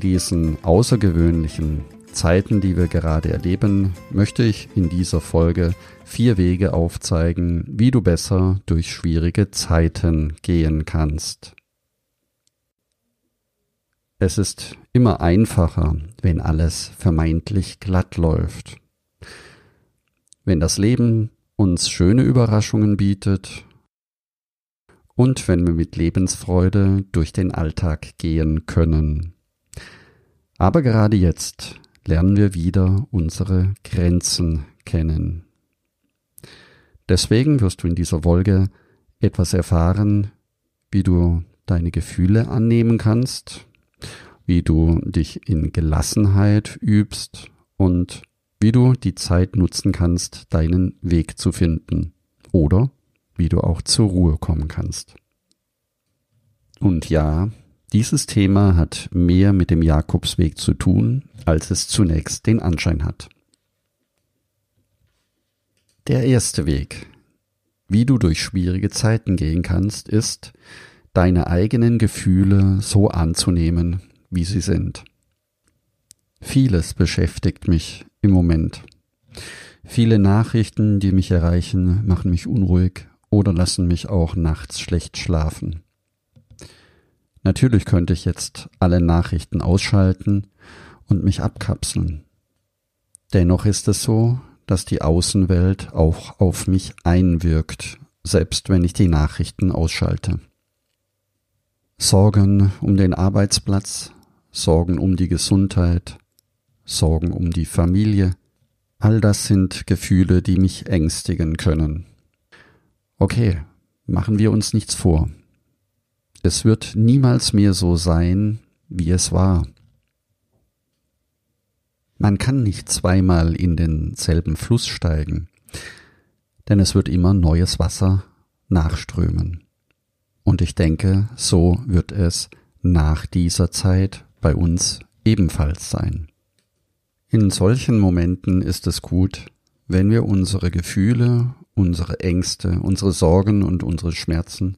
In diesen außergewöhnlichen Zeiten, die wir gerade erleben, möchte ich in dieser Folge vier Wege aufzeigen, wie du besser durch schwierige Zeiten gehen kannst. Es ist immer einfacher, wenn alles vermeintlich glatt läuft. Wenn das Leben uns schöne Überraschungen bietet und wenn wir mit Lebensfreude durch den Alltag gehen können. Aber gerade jetzt lernen wir wieder unsere Grenzen kennen. Deswegen wirst du in dieser Folge etwas erfahren, wie du deine Gefühle annehmen kannst, wie du dich in Gelassenheit übst und wie du die Zeit nutzen kannst, deinen Weg zu finden oder wie du auch zur Ruhe kommen kannst. Und ja, dieses Thema hat mehr mit dem Jakobsweg zu tun, als es zunächst den Anschein hat. Der erste Weg, wie du durch schwierige Zeiten gehen kannst, ist, deine eigenen Gefühle so anzunehmen, wie sie sind. Vieles beschäftigt mich im Moment. Viele Nachrichten, die mich erreichen, machen mich unruhig oder lassen mich auch nachts schlecht schlafen. Natürlich könnte ich jetzt alle Nachrichten ausschalten und mich abkapseln. Dennoch ist es so, dass die Außenwelt auch auf mich einwirkt, selbst wenn ich die Nachrichten ausschalte. Sorgen um den Arbeitsplatz, Sorgen um die Gesundheit, Sorgen um die Familie, all das sind Gefühle, die mich ängstigen können. Okay, machen wir uns nichts vor. Es wird niemals mehr so sein, wie es war. Man kann nicht zweimal in denselben Fluss steigen, denn es wird immer neues Wasser nachströmen. Und ich denke, so wird es nach dieser Zeit bei uns ebenfalls sein. In solchen Momenten ist es gut, wenn wir unsere Gefühle, unsere Ängste, unsere Sorgen und unsere Schmerzen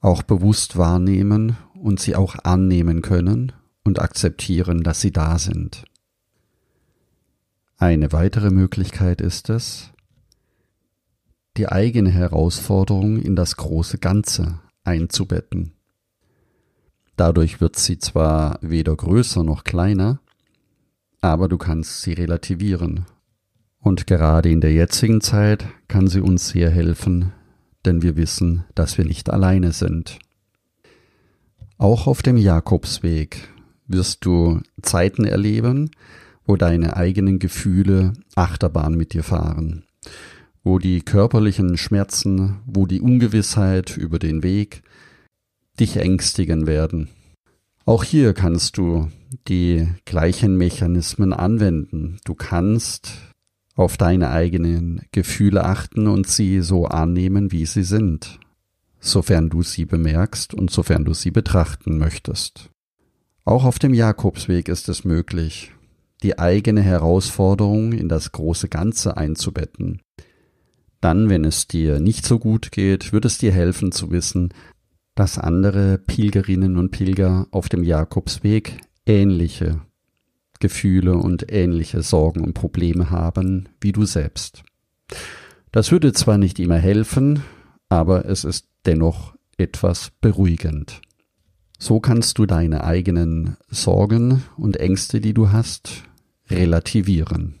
auch bewusst wahrnehmen und sie auch annehmen können und akzeptieren, dass sie da sind. Eine weitere Möglichkeit ist es, die eigene Herausforderung in das große Ganze einzubetten. Dadurch wird sie zwar weder größer noch kleiner, aber du kannst sie relativieren. Und gerade in der jetzigen Zeit kann sie uns sehr helfen, denn wir wissen, dass wir nicht alleine sind. Auch auf dem Jakobsweg wirst du Zeiten erleben, wo deine eigenen Gefühle Achterbahn mit dir fahren, wo die körperlichen Schmerzen, wo die Ungewissheit über den Weg dich ängstigen werden. Auch hier kannst du die gleichen Mechanismen anwenden. Du kannst auf deine eigenen Gefühle achten und sie so annehmen, wie sie sind, sofern du sie bemerkst und sofern du sie betrachten möchtest. Auch auf dem Jakobsweg ist es möglich, die eigene Herausforderung in das große Ganze einzubetten. Dann, wenn es dir nicht so gut geht, wird es dir helfen zu wissen, dass andere Pilgerinnen und Pilger auf dem Jakobsweg ähnliche Gefühle und ähnliche Sorgen und Probleme haben wie du selbst. Das würde zwar nicht immer helfen, aber es ist dennoch etwas beruhigend. So kannst du deine eigenen Sorgen und Ängste, die du hast, relativieren.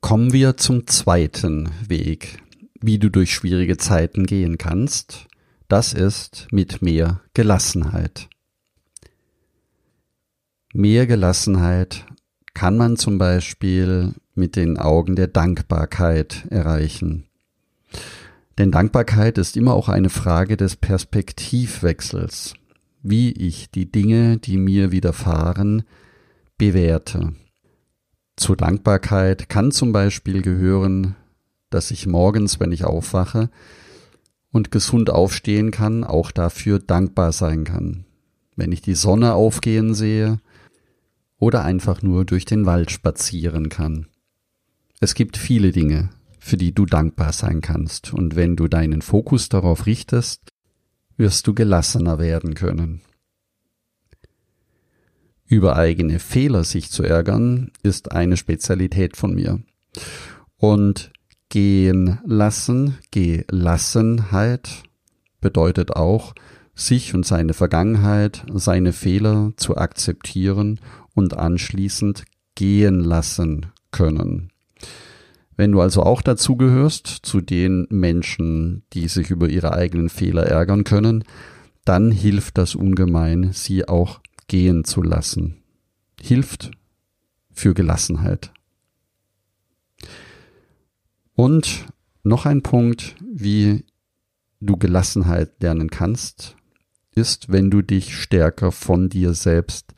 Kommen wir zum zweiten Weg, wie du durch schwierige Zeiten gehen kannst. Das ist mit mehr Gelassenheit. Mehr Gelassenheit kann man zum Beispiel mit den Augen der Dankbarkeit erreichen. Denn Dankbarkeit ist immer auch eine Frage des Perspektivwechsels, wie ich die Dinge, die mir widerfahren, bewerte. Zur Dankbarkeit kann zum Beispiel gehören, dass ich morgens, wenn ich aufwache und gesund aufstehen kann, auch dafür dankbar sein kann. Wenn ich die Sonne aufgehen sehe oder einfach nur durch den Wald spazieren kann. Es gibt viele Dinge, für die du dankbar sein kannst, und wenn du deinen Fokus darauf richtest, wirst du gelassener werden können. Über eigene Fehler sich zu ärgern, ist eine Spezialität von mir. Und gehen lassen, Gelassenheit bedeutet auch, sich und seine Vergangenheit, seine Fehler zu akzeptieren und anschließend gehen lassen können. Wenn du also auch dazu gehörst, zu den Menschen, die sich über ihre eigenen Fehler ärgern können, dann hilft das ungemein, sie auch gehen zu lassen. Hilft für Gelassenheit. Und noch ein Punkt, wie du Gelassenheit lernen kannst, ist, wenn du dich stärker von dir selbst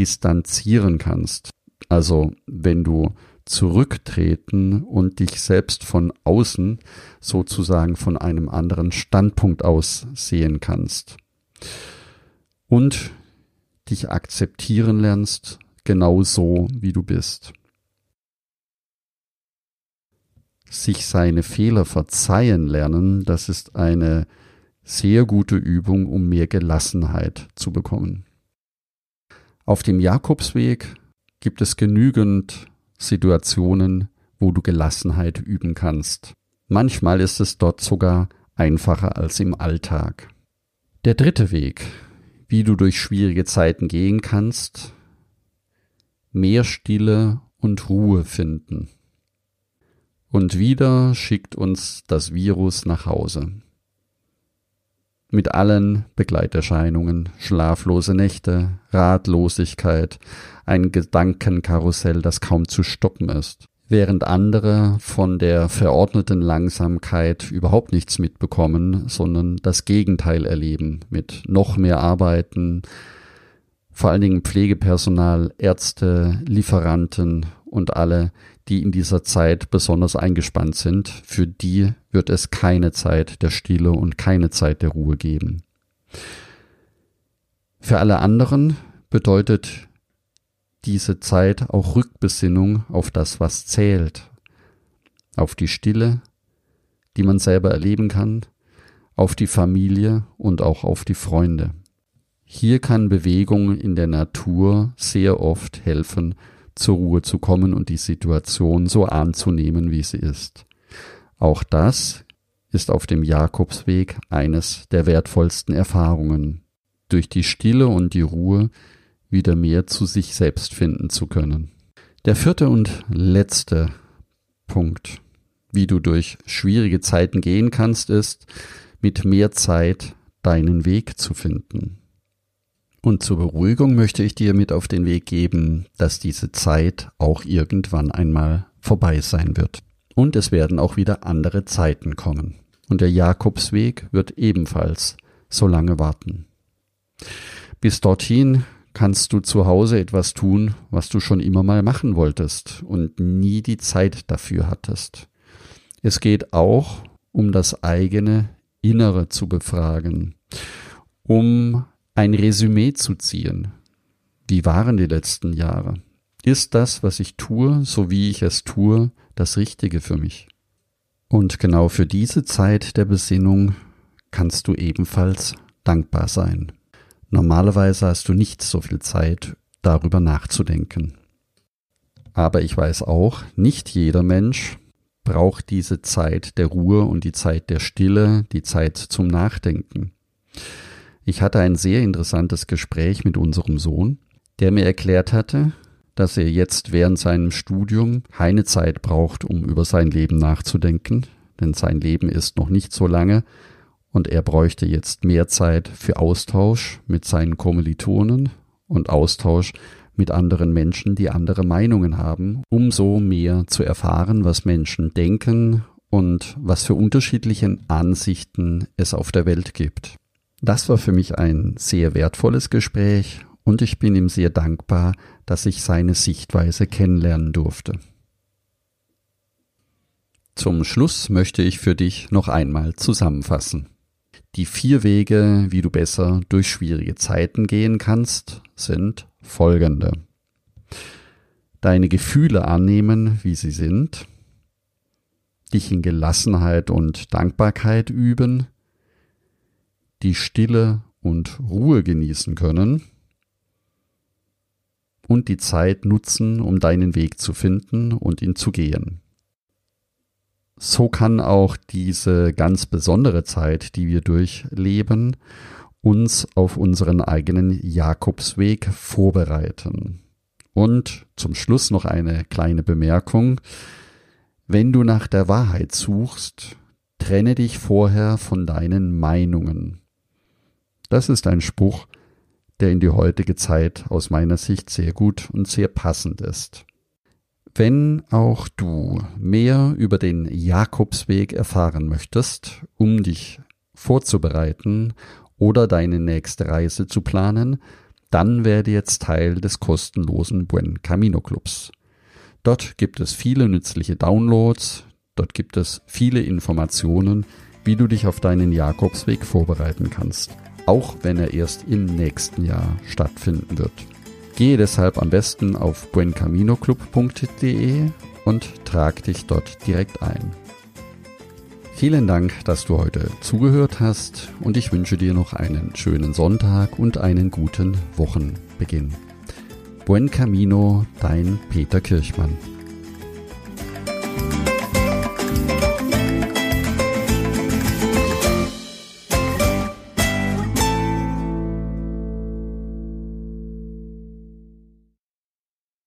distanzieren kannst. Also wenn du zurücktreten und dich selbst von außen sozusagen von einem anderen Standpunkt aus sehen kannst. Und dich akzeptieren lernst, genau so wie du bist. sich seine Fehler verzeihen lernen, das ist eine sehr gute Übung, um mehr Gelassenheit zu bekommen. Auf dem Jakobsweg gibt es genügend Situationen, wo du Gelassenheit üben kannst. Manchmal ist es dort sogar einfacher als im Alltag. Der dritte Weg, wie du durch schwierige Zeiten gehen kannst, mehr Stille und Ruhe finden. Und wieder schickt uns das Virus nach Hause. Mit allen Begleiterscheinungen, schlaflose Nächte, Ratlosigkeit, ein Gedankenkarussell, das kaum zu stoppen ist. Während andere von der verordneten Langsamkeit überhaupt nichts mitbekommen, sondern das Gegenteil erleben, mit noch mehr Arbeiten, vor allen Dingen Pflegepersonal, Ärzte, Lieferanten und alle, die in dieser Zeit besonders eingespannt sind, für die wird es keine Zeit der Stille und keine Zeit der Ruhe geben. Für alle anderen bedeutet diese Zeit auch Rückbesinnung auf das, was zählt, auf die Stille, die man selber erleben kann, auf die Familie und auch auf die Freunde. Hier kann Bewegung in der Natur sehr oft helfen, zur Ruhe zu kommen und die Situation so anzunehmen, wie sie ist. Auch das ist auf dem Jakobsweg eines der wertvollsten Erfahrungen, durch die Stille und die Ruhe wieder mehr zu sich selbst finden zu können. Der vierte und letzte Punkt, wie du durch schwierige Zeiten gehen kannst, ist, mit mehr Zeit deinen Weg zu finden. Und zur Beruhigung möchte ich dir mit auf den Weg geben, dass diese Zeit auch irgendwann einmal vorbei sein wird. Und es werden auch wieder andere Zeiten kommen. Und der Jakobsweg wird ebenfalls so lange warten. Bis dorthin kannst du zu Hause etwas tun, was du schon immer mal machen wolltest und nie die Zeit dafür hattest. Es geht auch um das eigene Innere zu befragen, um ein Resümee zu ziehen. Wie waren die letzten Jahre? Ist das, was ich tue, so wie ich es tue, das Richtige für mich? Und genau für diese Zeit der Besinnung kannst du ebenfalls dankbar sein. Normalerweise hast du nicht so viel Zeit, darüber nachzudenken. Aber ich weiß auch, nicht jeder Mensch braucht diese Zeit der Ruhe und die Zeit der Stille, die Zeit zum Nachdenken. Ich hatte ein sehr interessantes Gespräch mit unserem Sohn, der mir erklärt hatte, dass er jetzt während seinem Studium keine Zeit braucht, um über sein Leben nachzudenken, denn sein Leben ist noch nicht so lange und er bräuchte jetzt mehr Zeit für Austausch mit seinen Kommilitonen und Austausch mit anderen Menschen, die andere Meinungen haben, um so mehr zu erfahren, was Menschen denken und was für unterschiedliche Ansichten es auf der Welt gibt. Das war für mich ein sehr wertvolles Gespräch und ich bin ihm sehr dankbar, dass ich seine Sichtweise kennenlernen durfte. Zum Schluss möchte ich für dich noch einmal zusammenfassen. Die vier Wege, wie du besser durch schwierige Zeiten gehen kannst, sind folgende. Deine Gefühle annehmen, wie sie sind, dich in Gelassenheit und Dankbarkeit üben, die Stille und Ruhe genießen können und die Zeit nutzen, um deinen Weg zu finden und ihn zu gehen. So kann auch diese ganz besondere Zeit, die wir durchleben, uns auf unseren eigenen Jakobsweg vorbereiten. Und zum Schluss noch eine kleine Bemerkung. Wenn du nach der Wahrheit suchst, trenne dich vorher von deinen Meinungen. Das ist ein Spruch, der in die heutige Zeit aus meiner Sicht sehr gut und sehr passend ist. Wenn auch du mehr über den Jakobsweg erfahren möchtest, um dich vorzubereiten oder deine nächste Reise zu planen, dann werde jetzt Teil des kostenlosen Buen Camino Clubs. Dort gibt es viele nützliche Downloads, dort gibt es viele Informationen, wie du dich auf deinen Jakobsweg vorbereiten kannst, auch wenn er erst im nächsten Jahr stattfinden wird. Gehe deshalb am besten auf buencaminoclub.de und trag dich dort direkt ein. Vielen Dank, dass du heute zugehört hast und ich wünsche dir noch einen schönen Sonntag und einen guten Wochenbeginn. Buen Camino, dein Peter Kirchmann.